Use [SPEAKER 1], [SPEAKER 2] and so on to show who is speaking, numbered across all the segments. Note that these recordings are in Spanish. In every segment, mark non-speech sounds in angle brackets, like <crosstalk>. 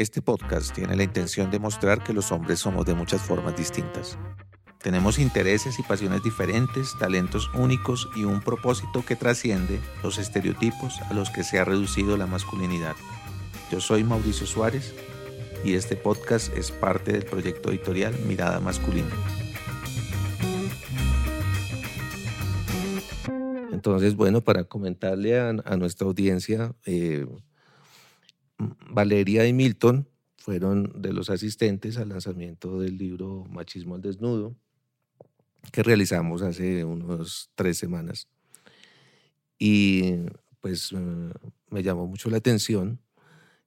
[SPEAKER 1] Este podcast tiene la intención de mostrar que los hombres somos de muchas formas distintas. Tenemos intereses y pasiones diferentes, talentos únicos y un propósito que trasciende los estereotipos a los que se ha reducido la masculinidad. Yo soy Mauricio Suárez y este podcast es parte del proyecto editorial Mirada Masculina. Entonces, bueno, para comentarle a, nuestra audiencia, eh, Valeria y Milton fueron de los asistentes al lanzamiento del libro Machismo al Desnudo, que realizamos hace unos tres semanas. Y pues eh, me llamó mucho la atención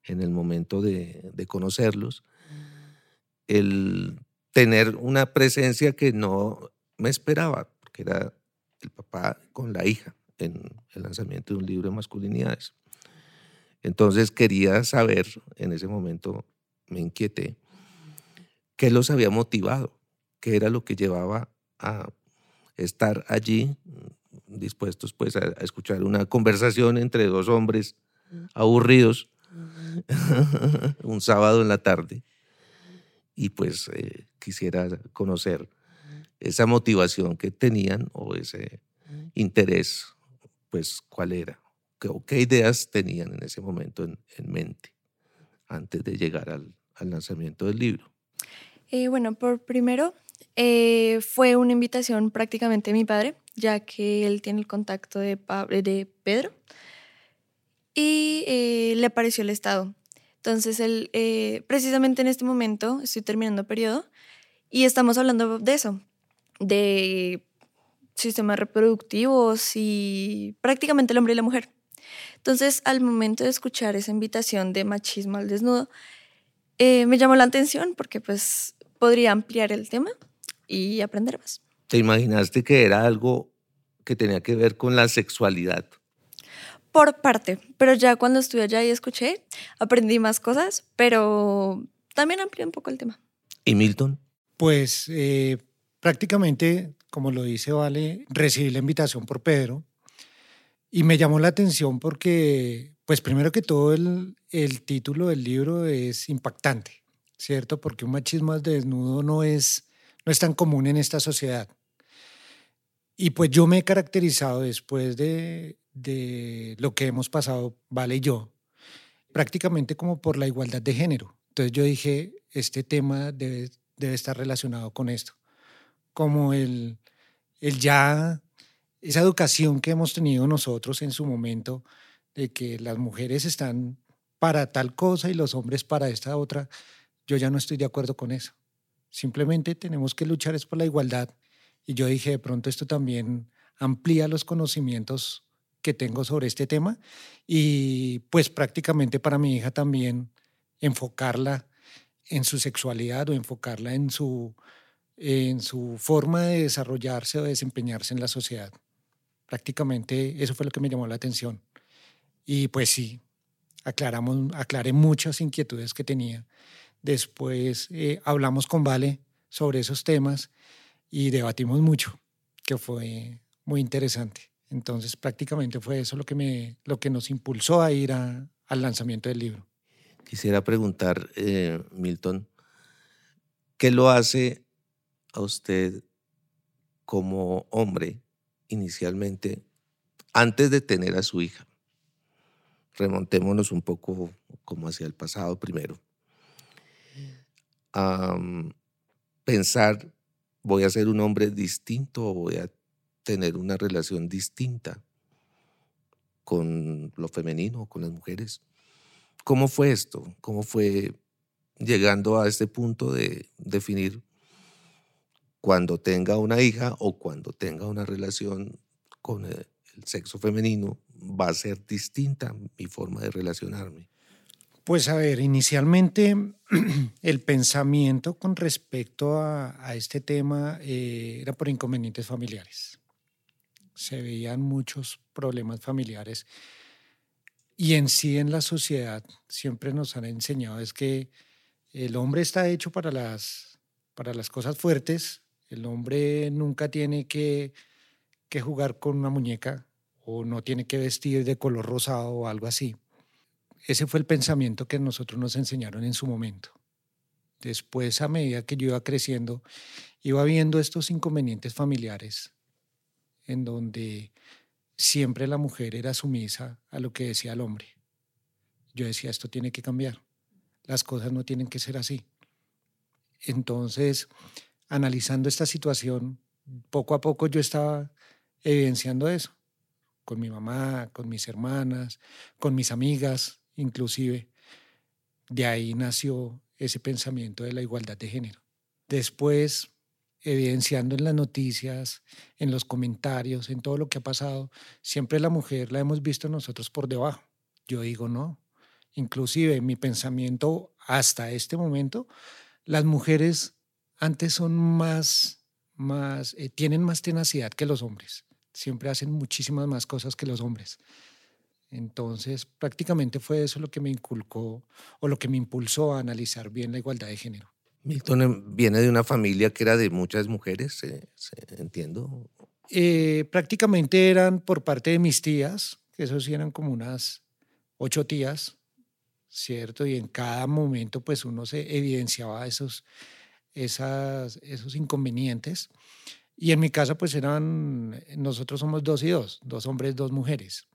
[SPEAKER 1] en el momento de, conocerlos el tener una presencia que no me esperaba, porque era el papá con la hija en el lanzamiento de un libro de masculinidades. Entonces quería saber, en ese momento me inquieté, qué los había motivado, qué era lo que llevaba a estar allí dispuestos pues a, escuchar una conversación entre dos hombres aburridos <laughs> un sábado en la tarde y pues eh, quisiera conocer esa motivación que tenían o ese interés pues cuál era qué ideas tenían en ese momento en, mente antes de llegar al, lanzamiento del libro.
[SPEAKER 2] Eh, bueno, por primero eh, fue una invitación prácticamente de mi padre, ya que él tiene el contacto de, de Pedro y eh, le apareció el estado. Entonces, él, precisamente en este momento, estoy terminando periodo y estamos hablando de eso, de sistemas reproductivos y prácticamente el hombre y la mujer. Entonces, al momento de escuchar esa invitación de machismo al desnudo, me llamó la atención porque pues podría ampliar el tema y aprender más.
[SPEAKER 1] ¿Te imaginaste que era algo que tenía que ver con la sexualidad?
[SPEAKER 2] Por parte, pero ya cuando estuve allá y escuché, aprendí más cosas, pero también amplié un poco el tema.
[SPEAKER 1] ¿Y Milton?
[SPEAKER 3] Pues eh, prácticamente, como lo dice Vale, recibí la invitación por Pedro y me llamó la atención porque, pues primero que todo, el, el título del libro es impactante, ¿cierto? Porque un machismo al desnudo no es no es tan común en esta sociedad. Y pues yo me he caracterizado después de, lo que hemos pasado, Vale y yo, prácticamente como por la igualdad de género. Entonces yo dije, este tema debe, debe estar relacionado con esto. Como el, el ya, esa educación que hemos tenido nosotros en su momento, de que las mujeres están para tal cosa y los hombres para esta otra, yo ya no estoy de acuerdo con eso. Simplemente tenemos que luchar es por la igualdad. Y yo dije, de pronto esto también amplía los conocimientos que tengo sobre este tema y pues prácticamente para mi hija también enfocarla en su sexualidad o enfocarla en su, en su forma de desarrollarse o desempeñarse en la sociedad. Prácticamente eso fue lo que me llamó la atención. Y pues sí, aclaramos, aclaré muchas inquietudes que tenía Después eh, hablamos con Vale sobre esos temas y debatimos mucho, que fue muy interesante. Entonces prácticamente fue eso lo que, me, lo que nos impulsó a ir al lanzamiento del libro.
[SPEAKER 1] Quisiera preguntar, eh, Milton, ¿qué lo hace a usted como hombre inicialmente antes de tener a su hija? Remontémonos un poco como hacia el pasado primero a pensar, voy a ser un hombre distinto o voy a tener una relación distinta con lo femenino, con las mujeres. ¿Cómo fue esto? ¿Cómo fue llegando a este punto de definir cuando tenga una hija o cuando tenga una relación con el sexo femenino, va a ser distinta mi forma de relacionarme?
[SPEAKER 3] Pues a ver, inicialmente <clears throat> el pensamiento con respecto a, este tema eh, era por inconvenientes familiares. Se veían muchos problemas familiares y en sí en la sociedad siempre nos han enseñado es que el hombre está hecho para las, para las cosas fuertes, el hombre nunca tiene que, que jugar con una muñeca o no tiene que vestir de color rosado o algo así ese fue el pensamiento que nosotros nos enseñaron en su momento. Después, a medida que yo iba creciendo, iba viendo estos inconvenientes familiares en donde siempre la mujer era sumisa a lo que decía el hombre. Yo decía, esto tiene que cambiar. Las cosas no tienen que ser así. Entonces, analizando esta situación, poco a poco yo estaba evidenciando eso, con mi mamá, con mis hermanas, con mis amigas, inclusive. De ahí nació ese pensamiento de la igualdad de género. Después, evidenciando en las noticias, en los comentarios, en todo lo que ha pasado, siempre la mujer la hemos visto nosotros por debajo. Yo digo, no. Inclusive mi pensamiento hasta este momento, las mujeres antes son más, más eh, tienen más tenacidad que los hombres. Siempre hacen muchísimas más cosas que los hombres. Entonces, prácticamente fue eso lo que me inculcó o lo que me impulsó a analizar bien la igualdad de género.
[SPEAKER 1] Milton em, viene de una familia que era de muchas mujeres, entiendo.
[SPEAKER 3] Eh, prácticamente eran por parte de mis tías, que esos sí eran como unas ocho tías, ¿cierto? Y en cada momento pues uno se evidenciaba esos, esas, esos inconvenientes. Y en mi casa pues eran, nosotros somos dos y dos, dos hombres, dos mujeres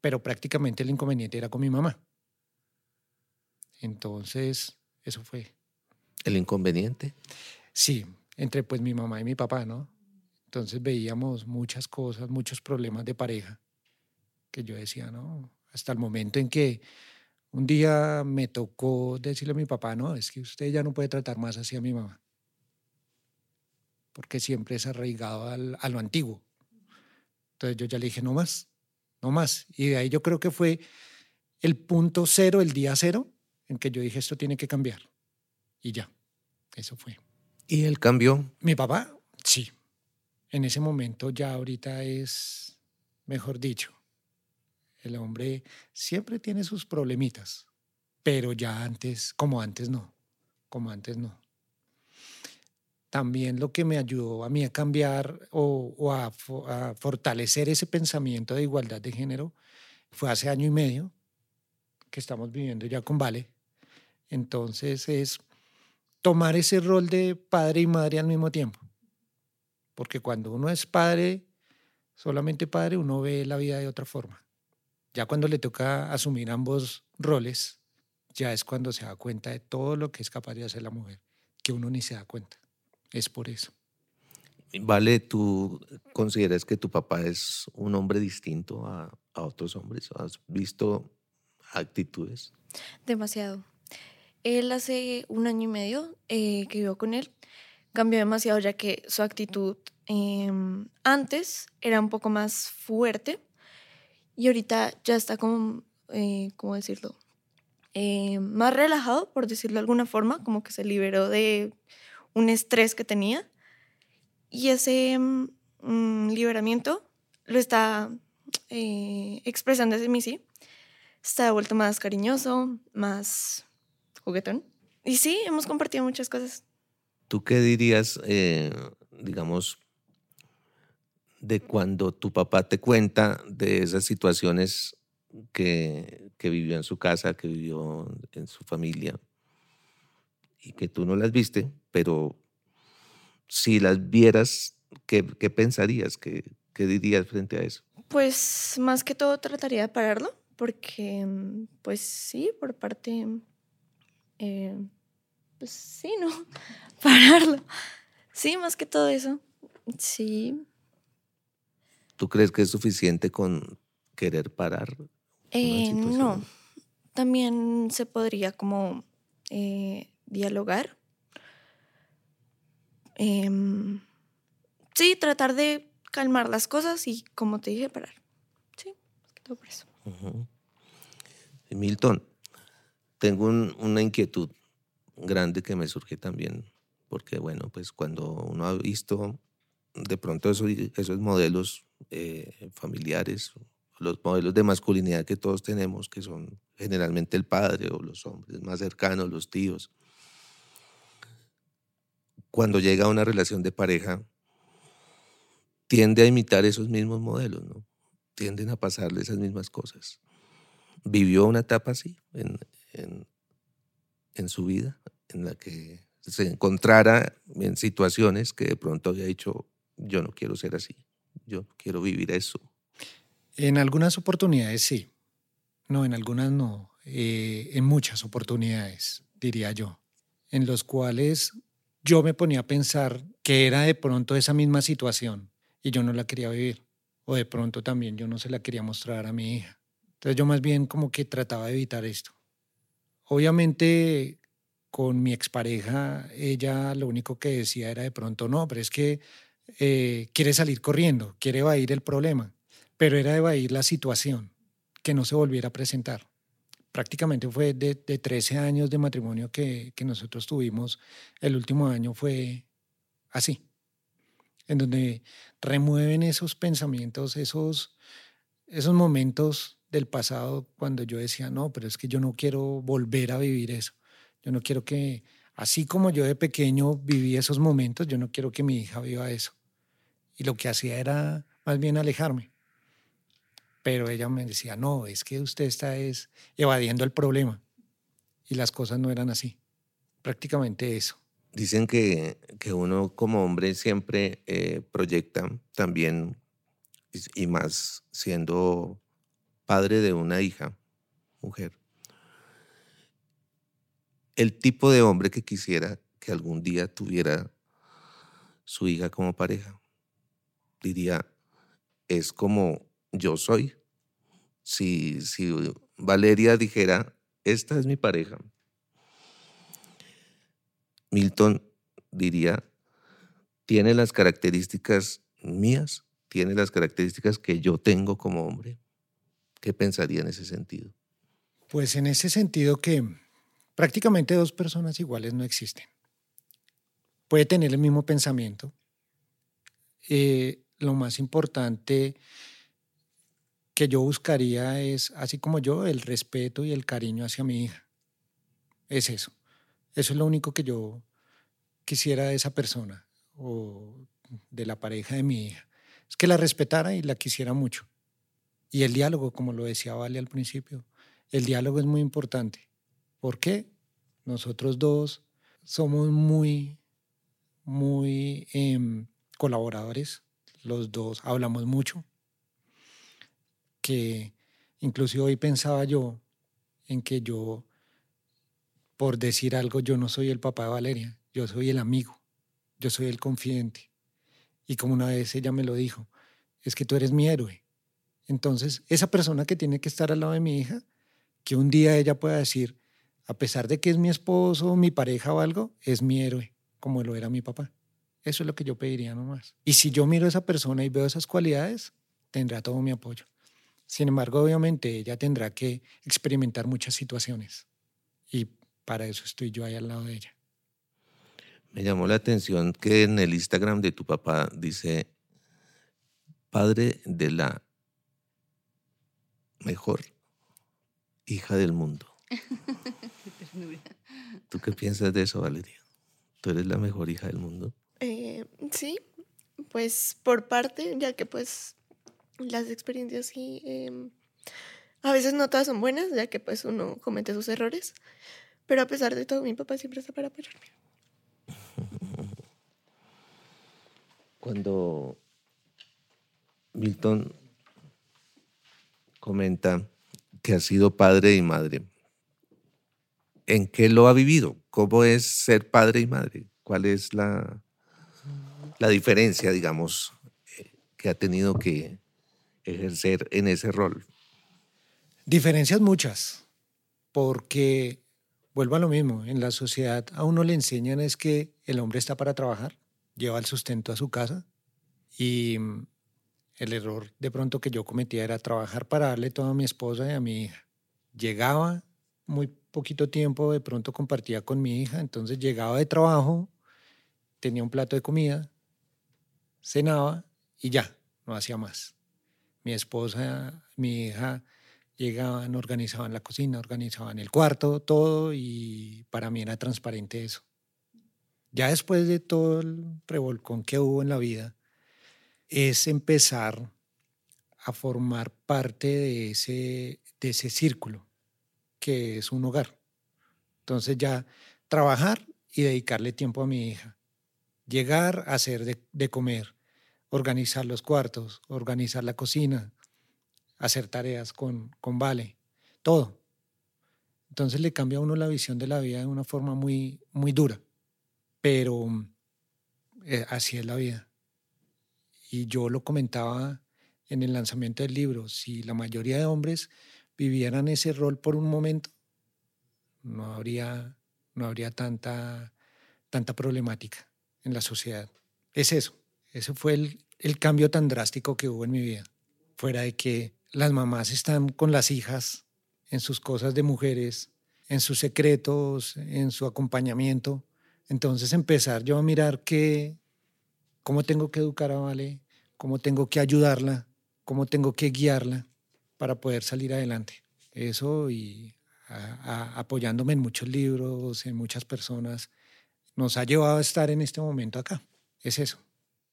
[SPEAKER 3] pero prácticamente el inconveniente era con mi mamá. Entonces, eso fue.
[SPEAKER 1] ¿El inconveniente?
[SPEAKER 3] Sí, entre pues mi mamá y mi papá, ¿no? Entonces veíamos muchas cosas, muchos problemas de pareja, que yo decía, ¿no? Hasta el momento en que un día me tocó decirle a mi papá, no, es que usted ya no puede tratar más así a mi mamá, porque siempre es arraigado al, a lo antiguo. Entonces yo ya le dije, no más, no más. Y de ahí yo creo que fue el punto cero, el día cero, en que yo dije, esto tiene que cambiar. Y ya, eso fue.
[SPEAKER 1] ¿Y él cambió?
[SPEAKER 3] Mi papá, sí. En ese momento ya ahorita es, mejor dicho, el hombre siempre tiene sus problemitas, pero ya antes, como antes no, como antes no también lo que me ayudó a mí a cambiar o, a, fortalecer ese pensamiento de igualdad de género fue hace año y medio que estamos viviendo ya con Vale. Entonces es tomar ese rol de padre y madre al mismo tiempo. Porque cuando uno es padre, solamente padre, uno ve la vida de otra forma. Ya cuando le toca asumir ambos roles, ya es cuando se da cuenta de todo lo que es capaz de hacer la mujer, que uno ni se da cuenta. Es por eso.
[SPEAKER 1] Vale, ¿tú consideras que tu papá es un hombre distinto a, otros hombres? ¿Has visto actitudes?
[SPEAKER 2] Demasiado. Él hace un año y medio eh, que vivo con él, cambió demasiado ya que su actitud em, antes era un poco más fuerte y ahorita ya está como, eh, ¿cómo decirlo? Eh, más relajado, por decirlo de alguna forma, como que se liberó de un estrés que tenía. Y ese mm, liberamiento lo está eh, expresando desde mí, sí. Está vuelto más cariñoso, más juguetón. Y sí, hemos compartido muchas cosas.
[SPEAKER 1] ¿Tú qué dirías, eh, digamos, de cuando tu papá te cuenta de esas situaciones que, que vivió en su casa, que vivió en su familia? y que tú no las viste, pero si las vieras, ¿qué, qué pensarías? ¿Qué, ¿Qué dirías frente a eso?
[SPEAKER 2] Pues más que todo trataría de pararlo, porque pues sí, por parte, eh, pues sí, ¿no? <laughs> Pararlo. Sí, más que todo eso. Sí.
[SPEAKER 1] ¿Tú crees que es suficiente con querer parar?
[SPEAKER 2] Eh, no. También se podría como eh, dialogar. Em, sí, tratar de calmar las cosas y, como te dije, parar. Sí, todo por eso.
[SPEAKER 1] Milton, tengo una inquietud grande que me surge también, porque, bueno, pues cuando uno ha visto de pronto esos, esos modelos eh, familiares, los modelos de masculinidad que todos tenemos, que son generalmente el padre o los hombres más cercanos, los tíos, cuando llega a una relación de pareja, tiende a imitar esos mismos modelos. Tienden a pasarle esas mismas cosas. vivió una etapa así en, en, su vida, en la que se encontrara en situaciones que de pronto había dicho, yo no quiero ser así, yo quiero vivir eso.
[SPEAKER 3] En algunas oportunidades sí, no, en algunas no, eh, en muchas oportunidades, diría yo, en los cuales yo me ponía a pensar que era de pronto esa misma situación y yo no la quería vivir. O de pronto también yo no se la quería mostrar a mi hija. Entonces yo más bien como que trataba de evitar esto. Obviamente con mi expareja, ella lo único que decía era de pronto, no, pero es que eh, quiere salir corriendo, quiere evadir el problema, pero era evadir la situación, que no se volviera a presentar prácticamente fue de, de 13 años de matrimonio que, que, nosotros tuvimos, el último año fue así, en donde remueven esos pensamientos, esos, esos momentos del pasado cuando yo decía, no, pero es que yo no quiero volver a vivir eso, yo no quiero que, así como yo de pequeño viví esos momentos, yo no quiero que mi hija viva eso. Y lo que hacía era más bien alejarme pero ella me decía, no, es que usted está es evadiendo el problema. Y las cosas no eran así. Prácticamente eso.
[SPEAKER 1] Dicen que, que uno como hombre siempre eh, proyecta también, y más siendo padre de una hija, mujer, el tipo de hombre que quisiera que algún día tuviera su hija como pareja. Diría, es como yo soy. Si, si Valeria dijera, esta es mi pareja, Milton diría, tiene las características mías, tiene las características que yo tengo como hombre. ¿Qué pensaría en ese sentido?
[SPEAKER 3] Pues en ese sentido que prácticamente dos personas iguales no existen. Puede tener el mismo pensamiento. Eh, lo más importante que yo buscaría es, así como yo, el respeto y el cariño hacia mi hija. Es eso. Eso es lo único que yo quisiera de esa persona o de la pareja de mi hija. Es que la respetara y la quisiera mucho. Y el diálogo, como lo decía Vale al principio, el diálogo es muy importante. ¿Por qué? Nosotros dos somos muy, muy em, colaboradores. Los dos hablamos mucho que incluso hoy pensaba yo en que yo, por decir algo, yo no soy el papá de Valeria, yo soy el amigo, yo soy el confidente. Y como una vez ella me lo dijo, es que tú eres mi héroe. Entonces, esa persona que tiene que estar al lado de mi hija, que un día ella pueda decir, a pesar de que es mi esposo, mi pareja o algo, es mi héroe, como lo era mi papá. Eso es lo que yo pediría nomás. Y si yo miro a esa persona y veo esas cualidades, tendrá todo mi apoyo. Sin embargo, obviamente ella tendrá que experimentar muchas situaciones y para eso estoy yo ahí al lado de ella.
[SPEAKER 1] Me llamó la atención que en el Instagram de tu papá dice, padre de la mejor hija del mundo. <laughs> ¿Tú qué piensas de eso, Valeria? ¿Tú eres la mejor hija del mundo?
[SPEAKER 2] Eh, sí, pues por parte, ya que pues las experiencias sí, em, a veces no todas son buenas, ya que pues uno comete sus errores, pero a pesar de todo mi papá siempre está para apoyarme. <laughs>
[SPEAKER 1] Cuando Milton comenta que ha sido padre y madre, ¿en qué lo ha vivido? ¿Cómo es ser padre y madre? ¿Cuál es la, la diferencia, digamos, que ha tenido que, ejercer en ese rol?
[SPEAKER 3] Diferencias muchas, porque vuelvo a lo mismo, en la sociedad a uno le enseñan es que el hombre está para trabajar, lleva el sustento a su casa y mm, el error de pronto que yo cometía era trabajar para darle todo a mi esposa y a mi hija. Llegaba muy poquito tiempo, de pronto compartía con mi hija, entonces llegaba de trabajo, tenía un plato de comida, cenaba y ya, no hacía más mi esposa, mi hija llegaban, organizaban la cocina, organizaban el cuarto, todo, y para mí era transparente eso. Ya después de todo el revolcón que hubo en la vida, es empezar a formar parte de ese, de ese círculo que es un hogar. Entonces ya trabajar y dedicarle tiempo a mi hija. Llegar a hacer de, comer, organizar los cuartos, organizar la cocina, hacer tareas con, con Vale, todo. Entonces le cambia a uno la visión de la vida de una forma muy, muy dura, pero eh, así es la vida. Y yo lo comentaba en el lanzamiento del libro, si la mayoría de hombres vivieran ese rol por un momento, no habría, no habría tanta, tanta problemática en la sociedad. Es eso, ese fue el, cambio tan drástico que hubo en mi vida. Fuera de que las mamás están con las hijas en sus cosas de mujeres, en sus secretos, en su acompañamiento. Entonces empezar yo a mirar que, cómo tengo que educar a Vale, cómo tengo que ayudarla, cómo tengo que guiarla para poder salir adelante. Eso y apoyándome en muchos libros, en muchas personas, nos ha llevado a estar en este momento acá. Es eso.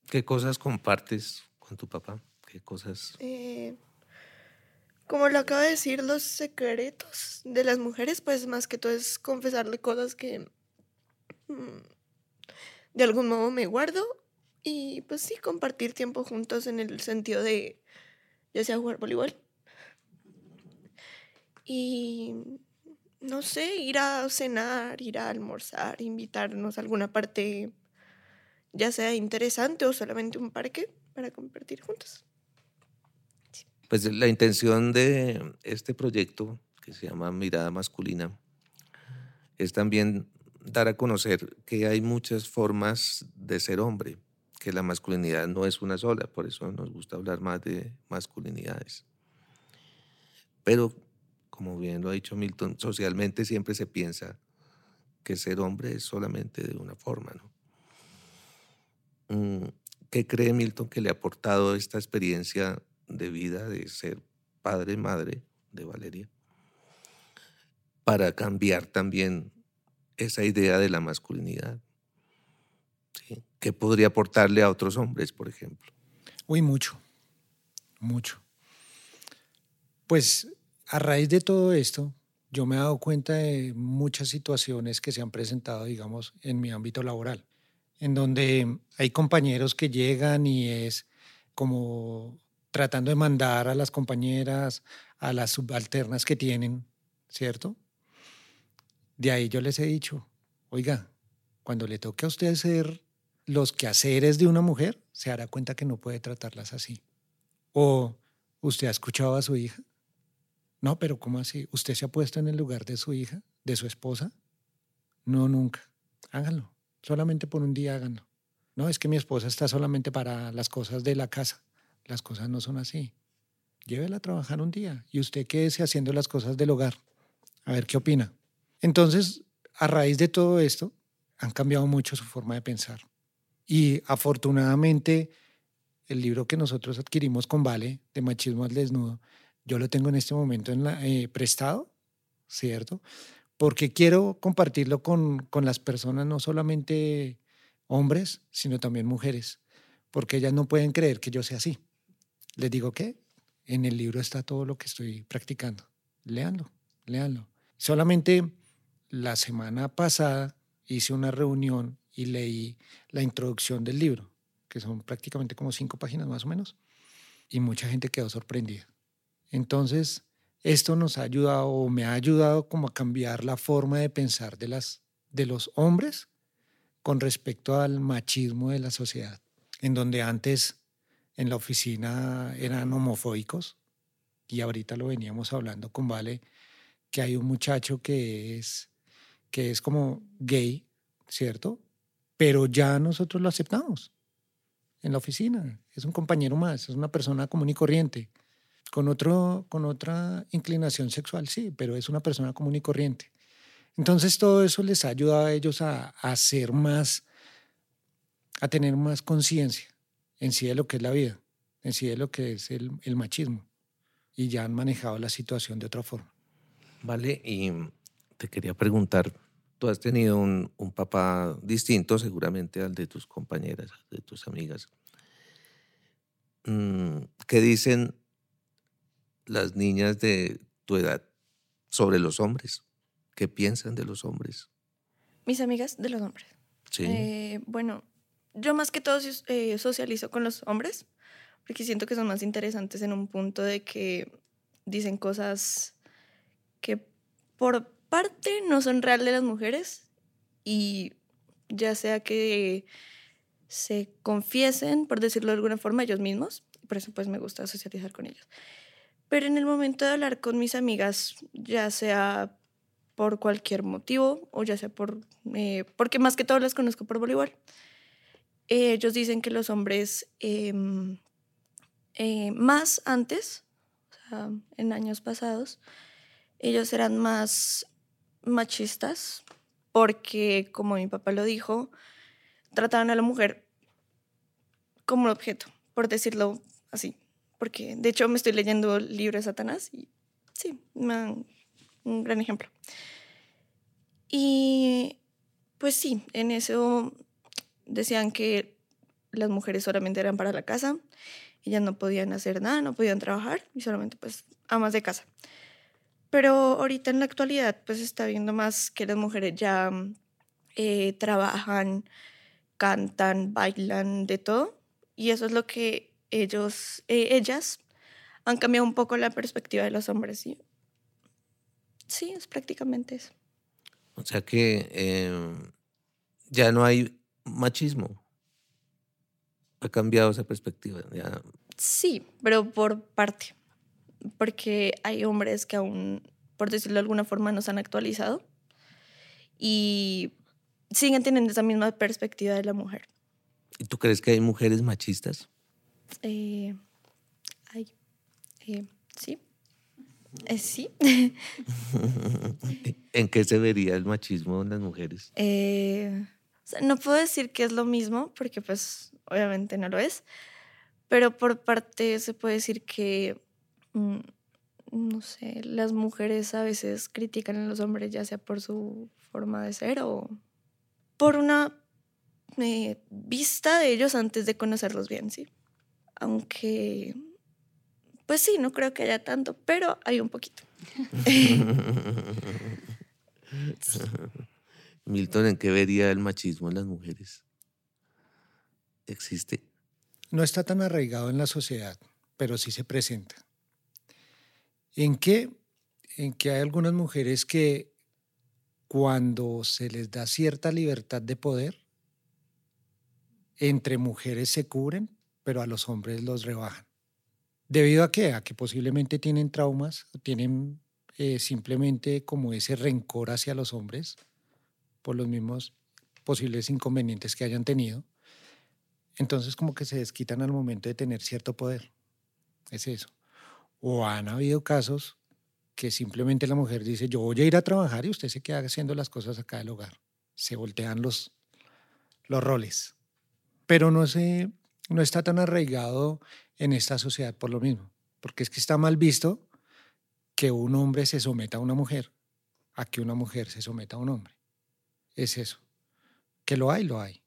[SPEAKER 1] ¿Qué cosas compartes con tu papá? ¿Qué cosas?
[SPEAKER 2] Eh, como lo acaba de decir, los secretos de las mujeres, pues más que todo es confesarle cosas que mm, de algún modo me guardo y pues sí, compartir tiempo juntos en el sentido de ya sea jugar voleibol. Y no sé, ir a cenar, ir a almorzar, invitarnos a alguna parte, ya sea interesante o solamente un parque para compartir juntos.
[SPEAKER 1] Pues la intención de este proyecto, que se llama Mirada Masculina, es también dar a conocer que hay muchas formas de ser hombre que la masculinidad no es una sola, por eso nos gusta hablar más de masculinidades. Pero, como bien lo ha dicho Milton, socialmente siempre se piensa que ser hombre es solamente de una forma, ¿no? Mm, ¿Qué cree Milton que le ha aportado esta experiencia de vida de ser padre, madre de Valeria, para cambiar también esa idea de la masculinidad? ¿Qué podría aportarle a otros hombres, por ejemplo?
[SPEAKER 3] Uy, mucho, mucho. Pues a raíz de todo esto, yo me he dado cuenta de muchas situaciones que se han presentado, digamos, en mi ámbito laboral, en donde hay compañeros que llegan y es como tratando de mandar a las compañeras, a las subalternas que tienen, ¿cierto? De ahí yo les he dicho, oiga, cuando le toque a usted ser los quehaceres de una mujer, se dará cuenta que no puede tratarlas así. O usted ha escuchado a su hija. No, pero ¿cómo así? ¿Usted se ha puesto en el lugar de su hija, de su esposa? No, nunca. Háganlo. Solamente por un día háganlo. No, es que mi esposa está solamente para las cosas de la casa. Las cosas no son así. Llévela a trabajar un día y usted quédese haciendo las cosas del hogar. A ver qué opina. Entonces, a raíz de todo esto, han cambiado mucho su forma de pensar. Y afortunadamente, el libro que nosotros adquirimos con Vale, de Machismo al Desnudo, yo lo tengo en este momento en la, eh, prestado, ¿cierto? Porque quiero compartirlo con, con las personas, no solamente hombres, sino también mujeres, porque ellas no pueden creer que yo sea así. Les digo que en el libro está todo lo que estoy practicando. Léanlo, léanlo. Solamente la semana pasada hice una reunión y leí la introducción del libro, que son prácticamente como cinco páginas más o menos, y mucha gente quedó sorprendida. Entonces, esto nos ha ayudado o me ha ayudado como a cambiar la forma de pensar de, las, de los hombres con respecto al machismo de la sociedad, en donde antes en la oficina eran homofóbicos y ahorita lo veníamos hablando con Vale, que hay un muchacho que es, que es como gay, ¿cierto? pero ya nosotros lo aceptamos en la oficina. Es un compañero más, es una persona común y corriente, con, otro, con otra inclinación sexual, sí, pero es una persona común y corriente. Entonces todo eso les ha ayudado a ellos a, a ser más, a tener más conciencia en sí de lo que es la vida, en sí de lo que es el, el machismo, y ya han manejado la situación de otra forma.
[SPEAKER 1] Vale, y te quería preguntar, tú has tenido un, papá distinto seguramente al de tus compañeras, de tus amigas. Mm, ¿Qué dicen las niñas de tu edad sobre los hombres. ¿Qué piensan de los hombres?
[SPEAKER 2] Mis amigas de los hombres.
[SPEAKER 1] Sí.
[SPEAKER 2] Eh, bueno, yo más que todo eh, socializo con los hombres, porque siento que son más interesantes en un punto de que dicen cosas que por parte no son real de las mujeres y ya sea que se confiesen, por decirlo de alguna forma, ellos mismos, por eso pues me gusta socializar con ellos. Pero en el momento de hablar con mis amigas, ya sea por cualquier motivo o ya sea por, eh, porque más que todo las conozco por voleibol, eh, ellos dicen que los hombres em, eh, más antes, o sea, en años pasados, ellos eran más machistas porque, como mi papá lo dijo, trataban a la mujer como un objeto, por decirlo así. Porque, de hecho, me estoy leyendo el libro de Satanás y sí, un gran ejemplo. Y pues sí, en eso decían que las mujeres solamente eran para la casa, ellas no podían hacer nada, no podían trabajar y solamente pues amas de casa. Pero ahorita en la actualidad pues está viendo más que las mujeres ya eh, trabajan, cantan, bailan, de todo. Y eso es lo que ellos, eh, ellas han cambiado un poco la perspectiva de los hombres. ¿sí? sí, es prácticamente eso.
[SPEAKER 1] O sea que eh, ya no hay machismo. Ha cambiado esa perspectiva.
[SPEAKER 2] Sí, pero por parte. Porque hay hombres que aún, por decirlo de alguna forma, no se han actualizado y siguen teniendo esa misma perspectiva de la mujer.
[SPEAKER 1] ¿Y tú crees que hay mujeres machistas?
[SPEAKER 2] Eh, hay. Eh, sí. Eh, sí. <laughs>
[SPEAKER 1] ¿En qué se vería el machismo en las mujeres?
[SPEAKER 2] Eh, no puedo decir que es lo mismo, porque pues obviamente no lo es, pero por parte se puede decir que, mm, no sé, las mujeres a veces critican a los hombres ya sea por su forma de ser o por una eh, vista de ellos antes de conocerlos bien, sí. Aunque, pues sí, no creo que haya tanto, pero hay un poquito. <laughs>
[SPEAKER 1] Milton, ¿en qué vería el machismo en las mujeres? ¿Existe?
[SPEAKER 3] No está tan arraigado en la sociedad, pero sí se presenta. ¿En qué? En que hay algunas mujeres que cuando se les da cierta libertad de poder, entre mujeres se cubren, pero a los hombres los rebajan. ¿Debido a qué? A que posiblemente tienen traumas, tienen eh, simplemente como ese rencor hacia los hombres por los mismos posibles inconvenientes que hayan tenido. Entonces como que se desquitan al momento de tener cierto poder. Es eso. O han habido casos que simplemente la mujer dice, yo voy a ir a trabajar y usted se queda haciendo las cosas acá del hogar. Se voltean los, los roles. Pero no, se, no está tan arraigado en esta sociedad por lo mismo. Porque es que está mal visto que un hombre se someta a una mujer a que una mujer se someta a un hombre. Es eso. Que lo hay, lo hay.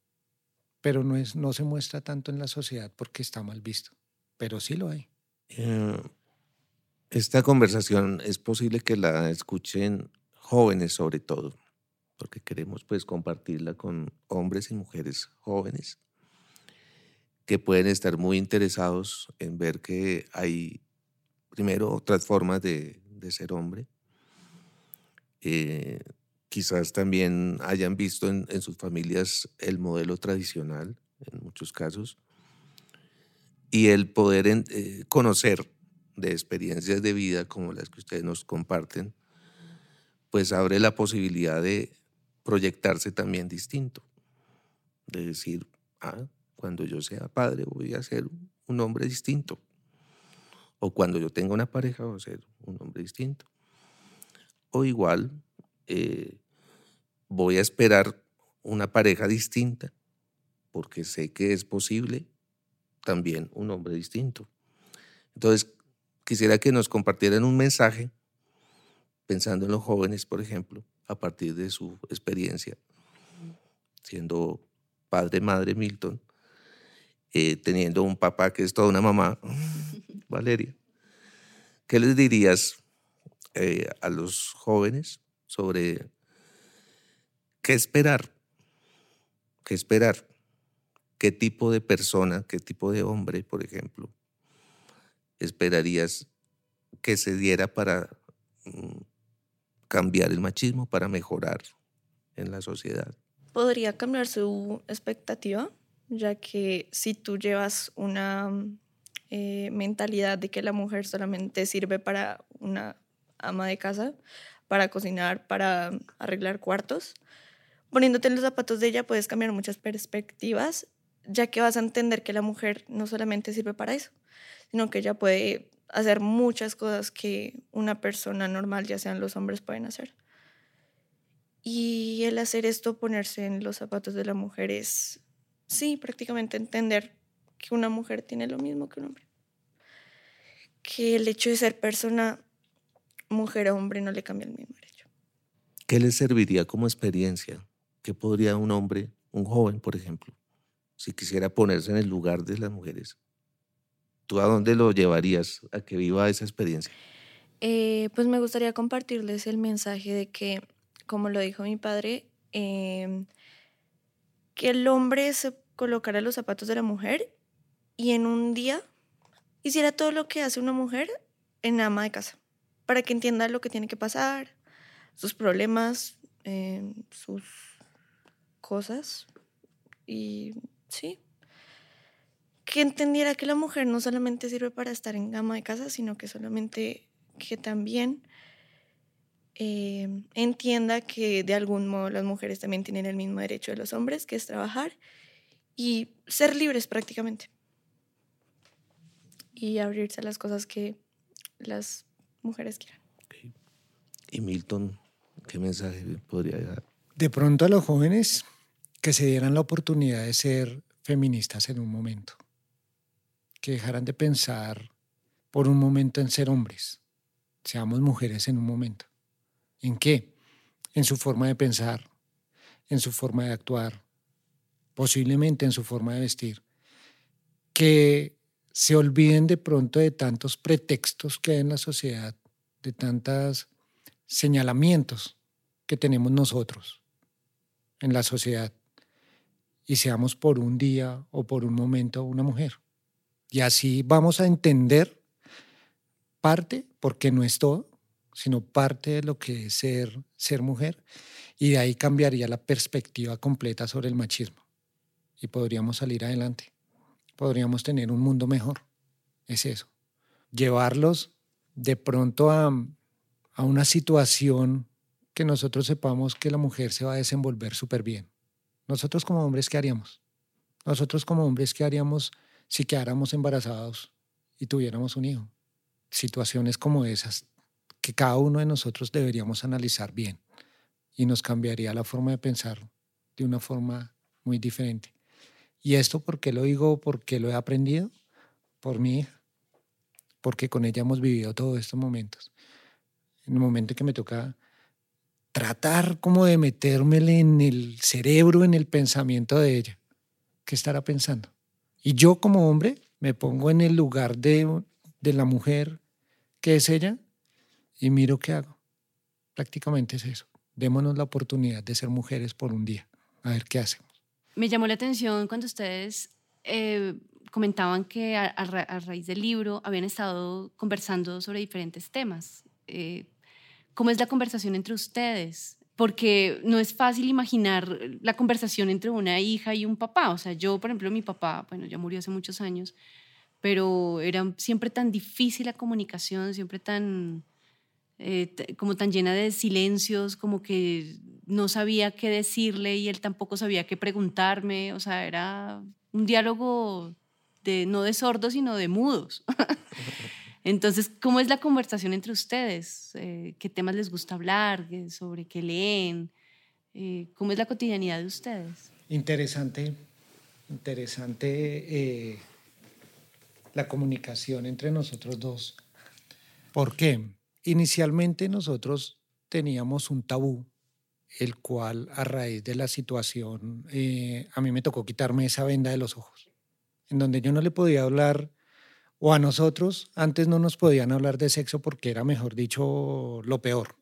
[SPEAKER 3] Pero no, es, no se muestra tanto en la sociedad porque está mal visto. Pero sí lo hay.
[SPEAKER 1] Eh, esta conversación es posible que la escuchen jóvenes sobre todo, porque queremos pues compartirla con hombres y mujeres jóvenes que pueden estar muy interesados en ver que hay primero otras formas de, ser hombre. Eh, quizás también hayan visto en, sus familias el modelo tradicional, en muchos casos, y el poder eh, conocer de experiencias de vida como las que ustedes nos comparten, pues abre la posibilidad de proyectarse también distinto, de decir, ah, cuando yo sea padre voy a ser un hombre distinto, o cuando yo tenga una pareja voy a ser un hombre distinto, o igual eh, voy a esperar una pareja distinta, porque sé que es posible también un hombre distinto. Entonces, quisiera que nos compartieran un mensaje, pensando en los jóvenes, por ejemplo, a partir de su experiencia, siendo padre, madre Milton, eh, teniendo un papá que es toda una mamá, <laughs> Valeria. ¿Qué les dirías eh, a los jóvenes sobre qué esperar, qué esperar, qué tipo de persona, qué tipo de hombre, por ejemplo, esperarías que se diera para mm, cambiar el machismo, para mejorar en la sociedad.
[SPEAKER 2] Podría cambiar su expectativa, ya que si tú llevas una eh, mentalidad de que la mujer solamente sirve para una ama de casa, para cocinar, para arreglar cuartos, poniéndote en los zapatos de ella puedes cambiar muchas perspectivas, ya que vas a entender que la mujer no solamente sirve para eso, sino que ella puede hacer muchas cosas que una persona normal, ya sean los hombres, pueden hacer. Y el hacer esto, ponerse en los zapatos de la mujer es, sí, prácticamente entender que una mujer tiene lo mismo que un hombre. Que el hecho de ser persona, mujer o hombre, no le cambia el mismo derecho.
[SPEAKER 1] ¿Qué le serviría como experiencia? ¿Qué podría un hombre, un joven, por ejemplo, si quisiera ponerse en el lugar de las mujeres? ¿Tú a dónde lo llevarías a que viva esa experiencia?
[SPEAKER 2] Eh, pues me gustaría compartirles el mensaje de que, como lo dijo mi padre, em, que el hombre se colocara los zapatos de la mujer y en un día hiciera todo lo que hace una mujer en ama de casa, para que entienda lo que tiene que pasar, sus problemas, em, sus cosas. Y sí, que entendiera que la mujer no solamente sirve para estar en ama de casa, sino que solamente que también em, entienda que de algún modo las mujeres también tienen el mismo derecho de los hombres, que es trabajar y ser libres prácticamente y abrirse a las cosas que las mujeres quieran.
[SPEAKER 1] ¿Y Milton, qué mensaje podría dar?
[SPEAKER 3] De pronto a los jóvenes que se dieran la oportunidad de ser feministas en un momento, que dejaran de pensar por un momento en ser hombres, seamos mujeres en un momento. ¿En qué? En su forma de pensar, en su forma de actuar, posiblemente en su forma de vestir. Que se olviden de pronto de tantos pretextos que hay en la sociedad, de tantos señalamientos que tenemos nosotros en la sociedad y seamos por un día o por un momento una mujer. Y así vamos a entender parte, porque no es todo, sino parte de lo que es ser, ser mujer, y de ahí cambiaría la perspectiva completa sobre el machismo y podríamos salir adelante podríamos tener un mundo mejor. Es eso. Llevarlos de pronto a, a una situación que nosotros sepamos que la mujer se va a desenvolver súper bien. Nosotros como hombres, ¿qué haríamos? Nosotros como hombres, ¿qué haríamos si quedáramos embarazados y tuviéramos un hijo? Situaciones como esas que cada uno de nosotros deberíamos analizar bien y nos cambiaría la forma de pensar de una forma muy diferente. ¿Y esto por qué lo digo? Porque lo he aprendido por mi hija, porque con ella hemos vivido todos estos momentos. En el momento que me toca tratar como de metérmele en el cerebro, en el pensamiento de ella. ¿Qué estará pensando? Y yo como hombre me pongo en el lugar de, de la mujer que es ella y miro qué hago. Prácticamente es eso. Démonos la oportunidad de ser mujeres por un día, a ver qué hacen.
[SPEAKER 4] Me llamó la atención cuando ustedes eh, comentaban que a, raíz del libro habían estado conversando sobre diferentes temas. Eh, ¿Cómo es la conversación entre ustedes? Porque no es fácil imaginar la conversación entre una hija y un papá. O sea, yo, por ejemplo, mi papá, bueno, ya murió hace muchos años, pero era siempre tan difícil la comunicación, siempre tan, eh, como tan llena de silencios, como que no sabía qué decirle y él tampoco sabía qué preguntarme, o sea, era un diálogo de, no de sordos, sino de mudos. <laughs> Entonces, ¿cómo es la conversación entre ustedes? Eh, ¿Qué temas les gusta hablar? ¿Sobre qué leen? Eh, ¿Cómo es la cotidianidad de ustedes?
[SPEAKER 3] Interesante, interesante eh, la comunicación entre nosotros dos. ¿Por qué? Inicialmente nosotros teníamos un tabú el cual a raíz de la situación eh, a mí me tocó quitarme esa venda de los ojos, en donde yo no le podía hablar O a nosotros, antes no nos podían hablar de sexo porque era, mejor dicho, lo peor.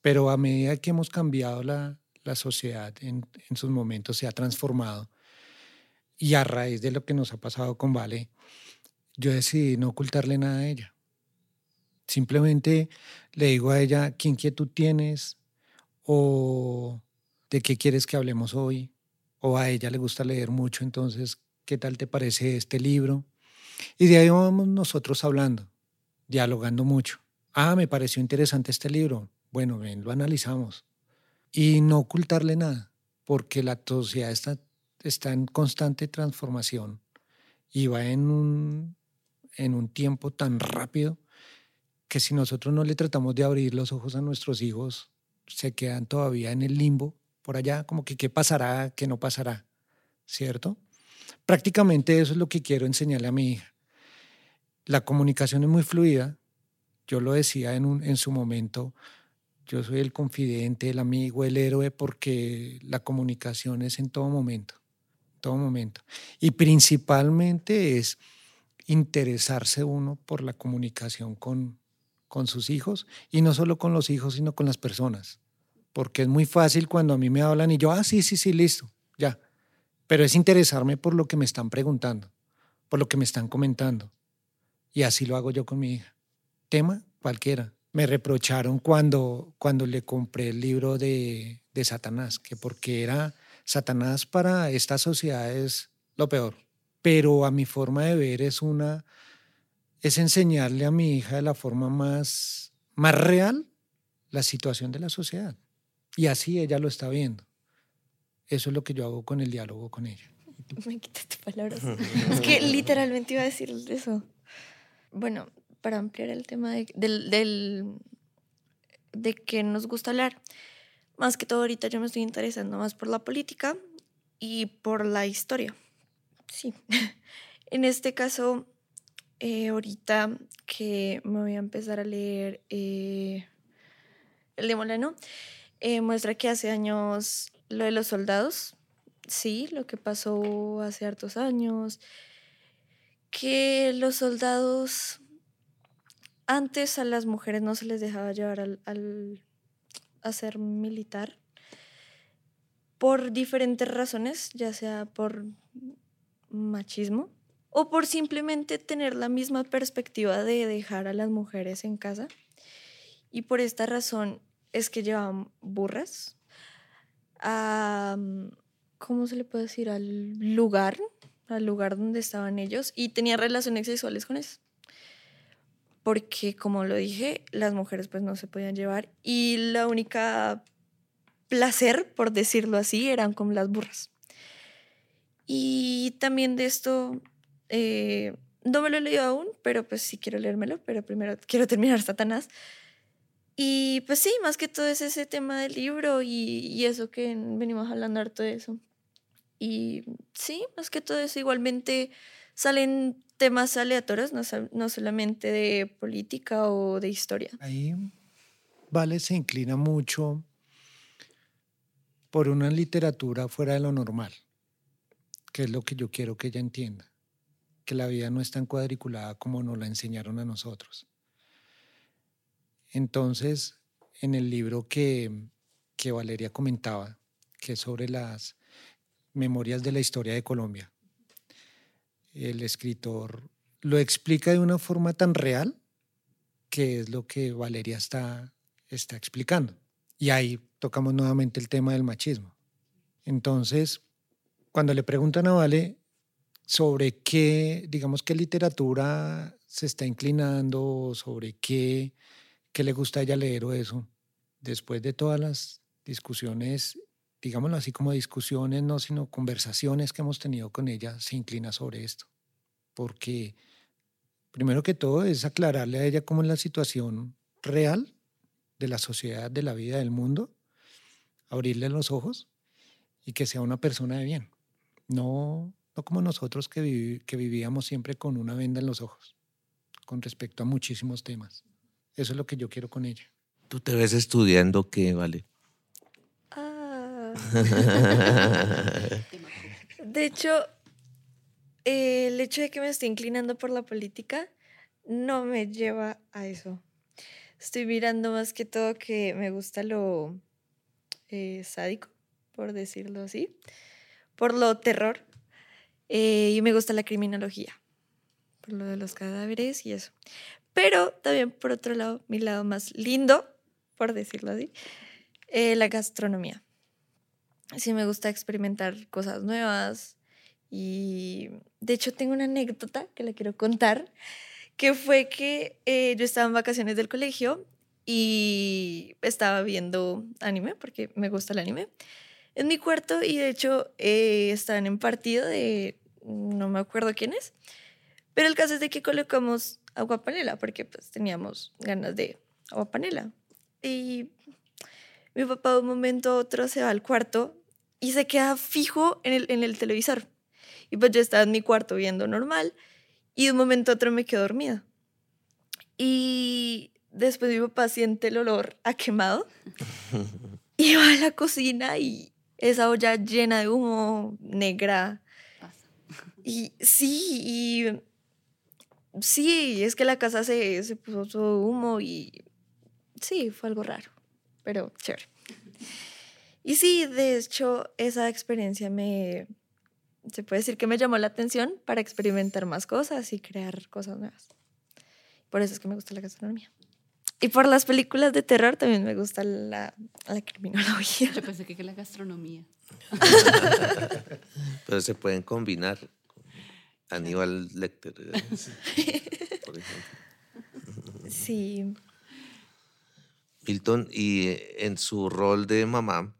[SPEAKER 3] Pero a medida que hemos cambiado la, la sociedad en, en, sus momentos, se ha transformado. Y a raíz de lo que nos ha pasado con Vale, yo decidí no ocultarle nada a ella. Simplemente le digo a ella qué inquietud tienes o de qué quieres que hablemos hoy. O a ella le gusta leer mucho, entonces, ¿qué tal te parece este libro? Y de ahí vamos nosotros hablando, dialogando mucho. Ah, me pareció interesante este libro. Bueno, ven, lo analizamos. Y no ocultarle nada, porque la sociedad está, está en constante transformación y va en un, en un tiempo tan rápido que si nosotros no le tratamos de abrir los ojos a nuestros hijos, se quedan todavía en el limbo, por allá, como que qué pasará, qué no pasará, ¿cierto? Prácticamente eso es lo que quiero enseñarle a mi hija. La comunicación es muy fluida, yo lo decía en, un, en su momento, yo soy el confidente, el amigo, el héroe, porque la comunicación es en todo momento, todo momento. Y principalmente es interesarse uno por la comunicación con, con sus hijos y no solo con los hijos, sino con las personas. Porque es muy fácil cuando a mí me hablan y yo, ah, sí, sí, sí, listo, ya. Pero es interesarme por lo que me están preguntando, por lo que me están comentando. Y así lo hago yo con mi hija. Tema cualquiera. Me reprocharon cuando, cuando le compré el libro de, de Satanás, que porque era Satanás para esta sociedad es lo peor. Pero a mi forma de ver es una es enseñarle a mi hija de la forma más, más real la situación de la sociedad. Y así ella lo está viendo. Eso es lo que yo hago con el diálogo con ella.
[SPEAKER 2] Me quitaste palabras. es que literalmente iba a decir eso. Bueno, para ampliar el tema de, del, del, de que nos gusta hablar, más que todo ahorita yo me estoy interesando más por la política y por la historia. Sí. <laughs> en este caso, eh, ahorita que me voy a empezar a leer eh, el de Molano, eh, muestra que hace años lo de los soldados, sí, lo que pasó hace hartos años, que los soldados antes a las mujeres no se les dejaba llevar al, al a ser militar por diferentes razones, ya sea por machismo o por simplemente tener la misma perspectiva de dejar a las mujeres en casa. Y por esta razón es que llevaban burras a, ¿cómo se le puede decir? Al lugar, al lugar donde estaban ellos y tenían relaciones sexuales con ellos. Porque, como lo dije, las mujeres pues no se podían llevar y la única placer, por decirlo así, eran con las burras. Y también de esto eh, no me lo he leído aún, pero pues sí quiero leérmelo, pero primero quiero terminar <laughs> Satanás. Y pues sí, más que todo es ese tema del libro y, eso que venimos hablando harto de eso. Y sí, más que todo eso, igualmente salen temas aleatorios, no, no solamente de política o de historia.
[SPEAKER 3] Ahí Vale se inclina mucho por una literatura fuera de lo normal, que es lo que yo quiero que ella entienda que la vida no es tan cuadriculada como nos la enseñaron a nosotros. Entonces, en el libro que, que Valeria comentaba, que es sobre las memorias de la historia de Colombia, el escritor lo explica de una forma tan real que es lo que Valeria está, está explicando. Y ahí tocamos nuevamente el tema del machismo. Entonces, cuando le preguntan a Vale sobre qué, digamos, qué literatura se está inclinando, sobre qué, qué le gusta a ella leer o eso. Después de todas las discusiones, digámoslo así como discusiones, no, sino conversaciones que hemos tenido con ella, se inclina sobre esto. Porque primero que todo es aclararle a ella cómo es la situación real de la sociedad, de la vida, del mundo, abrirle los ojos y que sea una persona de bien. No no como nosotros que, que vivíamos siempre con una venda en los ojos, con respecto a muchísimos temas. Eso es lo que yo quiero con ella.
[SPEAKER 1] ¿Tú te ves estudiando qué, Vale?
[SPEAKER 2] Ah. <laughs> de hecho, eh, el hecho de que me esté inclinando por la política no me lleva a eso. Estoy mirando más que todo que me gusta lo eh, sádico, por decirlo así, por lo terror, eh, y me gusta la criminología, por lo de los cadáveres y eso. Pero también, por otro lado, mi lado más lindo, por decirlo así, la gastronomía. Sí me gusta experimentar cosas nuevas y de hecho tengo una anécdota que la quiero contar que fue que eh, yo estaba en vacaciones del colegio y estaba viendo anime, porque me gusta el anime, en mi cuarto y de hecho eh, estaban en partido de, no me acuerdo quién es, pero el caso es de que colocamos agua panela, porque pues teníamos ganas de agua panela. Y mi papá de un momento a otro se va al cuarto y se queda fijo en el, en el televisor. Y pues yo estaba en mi cuarto viendo normal y de un momento a otro me quedo dormida. Y después mi papá siente el olor a quemado <laughs> y va a la cocina y esa olla llena de humo negra. Y sí, y sí, es que la casa se, se puso todo humo y sí, fue algo raro, pero chévere. Y sí, de hecho, esa experiencia me, se puede decir que me llamó la atención para experimentar más cosas y crear cosas nuevas. Por eso es que me gusta la gastronomía. Y por las películas de terror también me gusta la, la criminología.
[SPEAKER 4] Yo pensé que la gastronomía.
[SPEAKER 1] Pero se pueden combinar. Aníbal Lecter, eh, por ejemplo.
[SPEAKER 2] Sí.
[SPEAKER 1] Milton, y en su rol de mamá,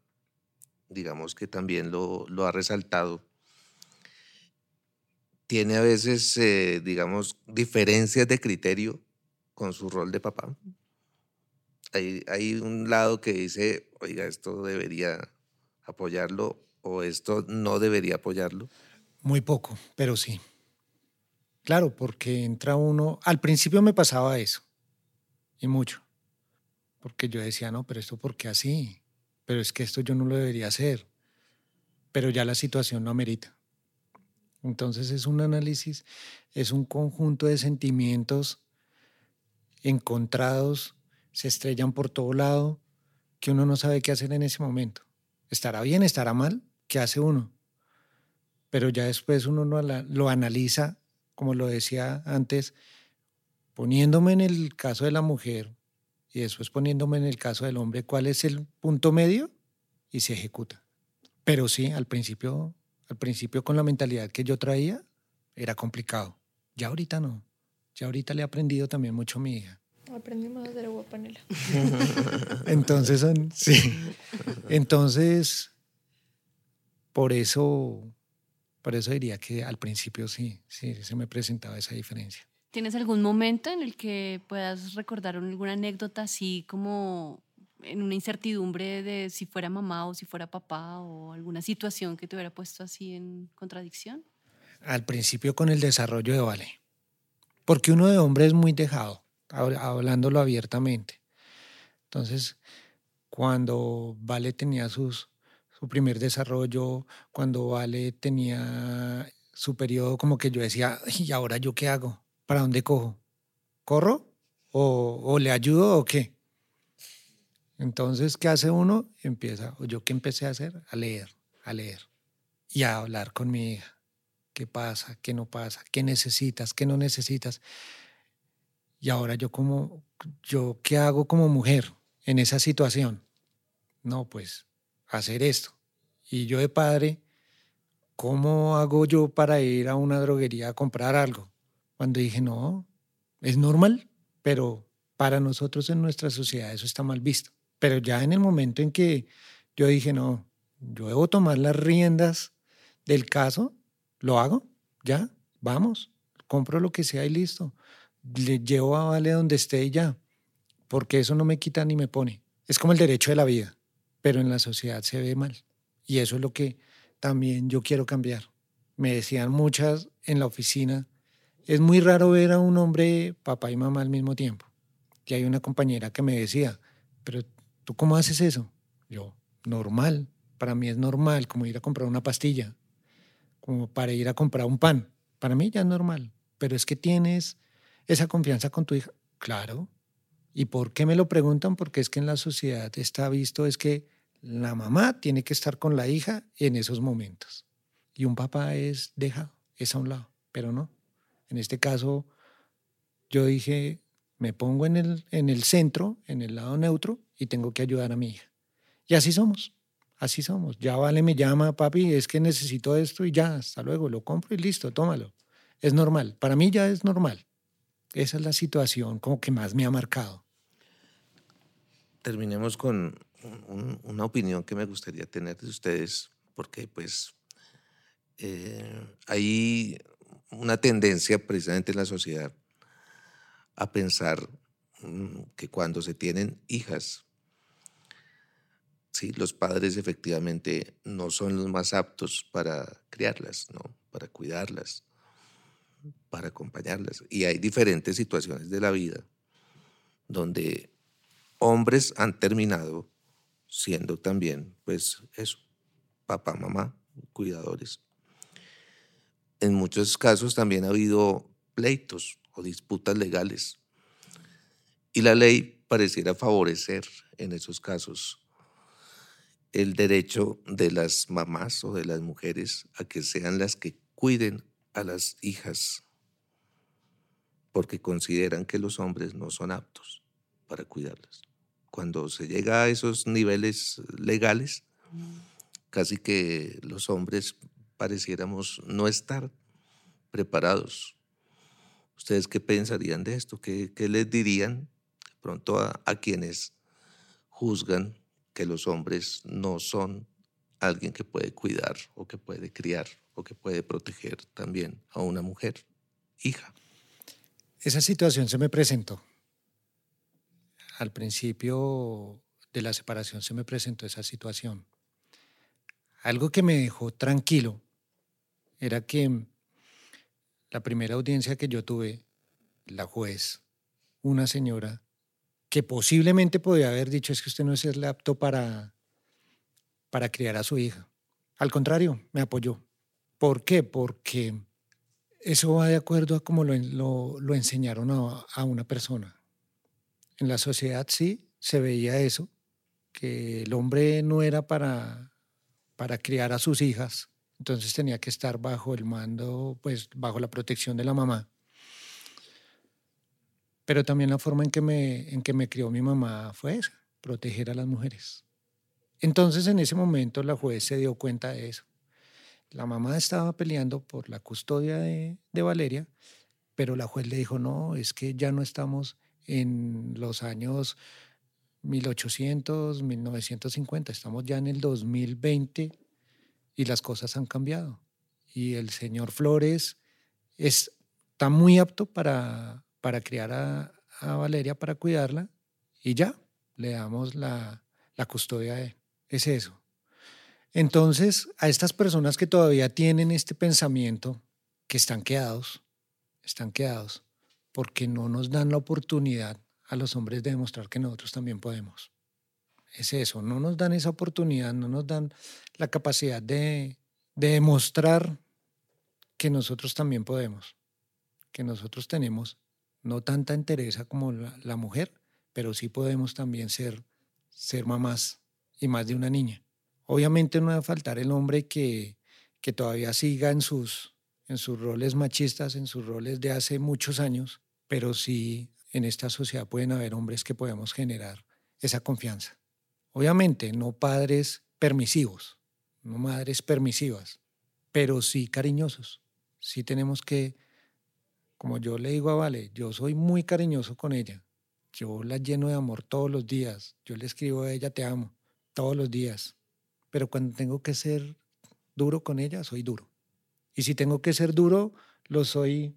[SPEAKER 1] digamos que también lo, lo ha resaltado, tiene a veces, eh, digamos, diferencias de criterio con su rol de papá. Hay, un lado que dice, oiga, esto debería apoyarlo o esto no debería apoyarlo.
[SPEAKER 3] Muy poco, pero sí. Claro, porque entra uno, al principio me pasaba eso, y mucho, porque yo decía, no, pero esto ¿por qué así? Pero es que esto yo no lo debería hacer, pero ya la situación no amerita. Entonces es un análisis, es un conjunto de sentimientos encontrados, se estrellan por todo lado, que uno no sabe qué hacer en ese momento. ¿Estará bien? ¿Estará mal? ¿Qué hace uno? Pero ya después uno lo analiza, como lo decía antes, poniéndome en el caso de la mujer y después poniéndome en el caso del hombre, cuál es el punto medio y se ejecuta. Pero sí, al principio al principio con la mentalidad que yo traía era complicado. Ya ahorita no. Ya ahorita le he aprendido también mucho a mi hija.
[SPEAKER 2] Aprendimos a hacer agua panela. <laughs>
[SPEAKER 3] Entonces, sí. Entonces, por eso, por eso diría que al principio sí, sí, se me presentaba esa diferencia.
[SPEAKER 4] ¿Tienes algún momento en el que puedas recordar alguna anécdota así como en una incertidumbre de si fuera mamá o si fuera papá o alguna situación que te hubiera puesto así en contradicción?
[SPEAKER 3] Al principio con el desarrollo de Vale, porque uno de hombre es muy dejado, hablándolo abiertamente. Entonces, cuando Vale tenía sus, su primer desarrollo, cuando Vale tenía su periodo, como que yo decía, ¿y ahora yo qué hago? ¿Para dónde cojo? ¿Corro? ¿O, o le ayudo o qué? Entonces, ¿qué hace uno? Empieza, o yo qué empecé a hacer, a leer, a leer y a hablar con mi hija. ¿Qué pasa? ¿Qué no pasa? ¿Qué necesitas? ¿Qué no necesitas? Y ahora yo como, yo qué hago como mujer en esa situación? No, pues hacer esto. Y yo de padre, ¿cómo hago yo para ir a una droguería a comprar algo? Cuando dije, no, es normal, pero para nosotros en nuestra sociedad eso está mal visto. Pero ya en el momento en que yo dije, no, yo debo tomar las riendas del caso, lo hago, ya, vamos, compro lo que sea y listo. Le llevo a Vale donde esté y ya, porque eso no me quita ni me pone. Es como el derecho de la vida, pero en la sociedad se ve mal. Y eso es lo que también yo quiero cambiar. Me decían muchas en la oficina, es muy raro ver a un hombre papá y mamá al mismo tiempo. Y hay una compañera que me decía, pero ¿Tú cómo haces eso? Yo, normal. Para mí es normal, como ir a comprar una pastilla, como para ir a comprar un pan. Para mí ya es normal, pero es que tienes esa confianza con tu hija. Claro. ¿Y por qué me lo preguntan? Porque es que en la sociedad está visto es que la mamá tiene que estar con la hija en esos momentos. Y un papá es deja, es a un lado, pero no. En este caso, yo dije, me pongo en el, en el centro, en el lado neutro, y tengo que ayudar a mi hija. Y así somos, así somos. Ya vale, me llama, papi, es que necesito esto y ya, hasta luego, lo compro y listo, tómalo. Es normal, para mí ya es normal. Esa es la situación como que más me ha marcado.
[SPEAKER 1] Terminemos con una opinión que me gustaría tener de ustedes, porque pues eh, hay una tendencia precisamente en la sociedad a pensar mm, que cuando se tienen hijas, sí, los padres efectivamente no son los más aptos para criarlas, ¿no? para cuidarlas, para acompañarlas. Y hay diferentes situaciones de la vida donde hombres han terminado siendo también, pues eso, papá, mamá, cuidadores. En muchos casos también ha habido pleitos o disputas legales. Y la ley pareciera favorecer en esos casos el derecho de las mamás o de las mujeres a que sean las que cuiden a las hijas, porque consideran que los hombres no son aptos para cuidarlas. Cuando se llega a esos niveles legales, casi que los hombres pareciéramos no estar preparados ¿Ustedes qué pensarían de esto? ¿Qué, les dirían de pronto a quienes juzgan que los hombres no son alguien que puede cuidar o que puede criar o que puede proteger también a una mujer, hija?
[SPEAKER 3] Esa situación se me presentó. Al principio de la separación se me presentó esa situación. Algo que me dejó tranquilo era que la primera audiencia que yo tuve, la juez, una señora que posiblemente podía haber dicho es que usted no es el apto para, para criar a su hija. Al contrario, me apoyó. ¿Por qué? Porque eso va de acuerdo a cómo lo, lo, enseñaron a, a, una persona. En la sociedad sí se veía eso, que el hombre no era para, para criar a sus hijas, entonces tenía que estar bajo el mando, pues bajo la protección de la mamá. Pero también la forma en que me, en que me crió mi mamá fue esa, proteger a las mujeres. Entonces en ese momento la juez se dio cuenta de eso. La mamá estaba peleando por la custodia de, Valeria, pero la juez le dijo, no, es que ya no estamos en los años 1800, 1950, estamos ya en el 2020 y las cosas han cambiado. Y el señor Flores está muy apto para, para criar a, Valeria, para cuidarla, y ya, le damos la, la custodia de Es eso. Entonces, a estas personas que todavía tienen este pensamiento, que están quedados, están quedados, porque no nos dan la oportunidad a los hombres de demostrar que nosotros también podemos es eso, no nos dan esa oportunidad, no nos dan la capacidad de, demostrar que nosotros también podemos, que nosotros tenemos no tanta entereza como la, mujer, pero sí podemos también ser, ser mamás y más de una niña. Obviamente no va a faltar el hombre que, que todavía siga en sus, en sus roles machistas, en sus roles de hace muchos años, pero sí en esta sociedad pueden haber hombres que podemos generar esa confianza. Obviamente, no padres permisivos, no madres permisivas, pero sí cariñosos. Sí tenemos que, como yo le digo a Vale, yo soy muy cariñoso con ella. Yo la lleno de amor todos los días. Yo le escribo a ella, te amo, todos los días. Pero cuando tengo que ser duro con ella, soy duro. Y si tengo que ser duro, lo soy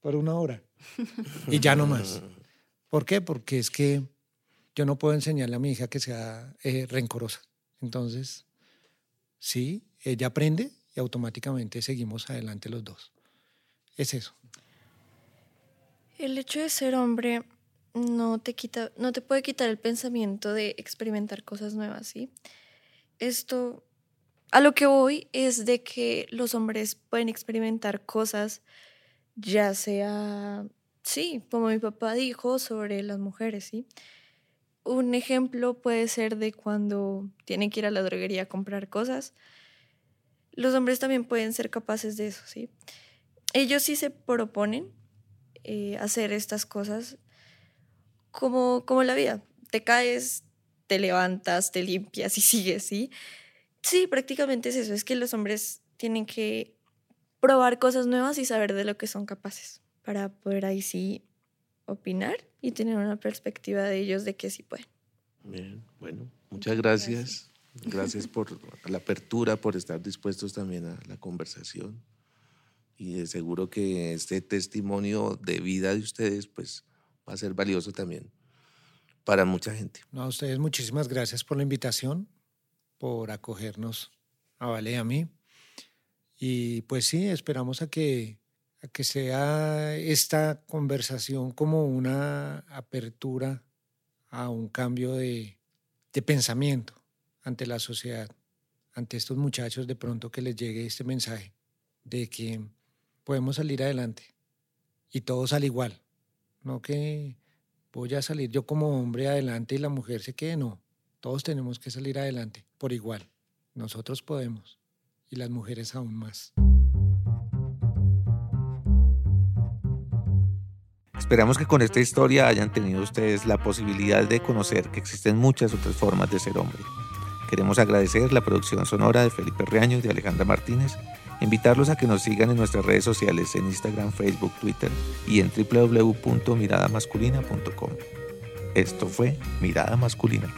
[SPEAKER 3] por una hora. y ya no más. ¿Por qué? Porque es que yo no puedo enseñarle a mi hija que sea eh, rencorosa. Entonces, sí, ella aprende y automáticamente seguimos adelante los dos. Es eso.
[SPEAKER 2] El hecho de ser hombre no te quita, no te puede quitar el pensamiento de experimentar cosas nuevas, ¿sí? Esto a lo que voy es de que los hombres pueden experimentar cosas, ya sea, sí, como mi papá dijo sobre las mujeres, ¿sí? Un ejemplo puede ser de cuando tienen que ir a la droguería a comprar cosas. Los hombres también pueden ser capaces de eso, ¿sí? Ellos sí se proponen eh, hacer estas cosas como, como la vida. Te caes, te levantas, te limpias y <laughs> sigues, ¿sí? Sí, prácticamente es eso, es que los hombres tienen que probar cosas nuevas y saber de lo que son capaces para poder ahí sí opinar y tener una perspectiva de ellos de que sí pueden.
[SPEAKER 1] Bien, bueno, muchas gracias. Gracias por la apertura, por estar dispuestos también a la conversación. Y de seguro que este testimonio de vida de ustedes pues va a ser valioso también para mucha gente.
[SPEAKER 3] No, a ustedes muchísimas gracias por la invitación por acogernos a Vale y a mí. Y pues sí, esperamos a que, a que sea esta conversación como una apertura a un cambio de, de pensamiento ante la sociedad, ante estos muchachos de pronto que les llegue este mensaje de que podemos salir adelante y todos al igual, no que voy a salir yo como hombre adelante y la mujer se quede, no, todos tenemos que salir adelante por igual. Nosotros podemos y las mujeres aún más.
[SPEAKER 1] Esperamos que con esta historia hayan tenido ustedes la posibilidad de conocer que existen muchas otras formas de ser hombre. Queremos agradecer la producción sonora de Felipe Reaño y de Alejandra Martínez, invitarlos a que nos sigan en nuestras redes sociales en Instagram, Facebook, Twitter y en www.miradamasculina.com. Esto fue Mirada Masculina.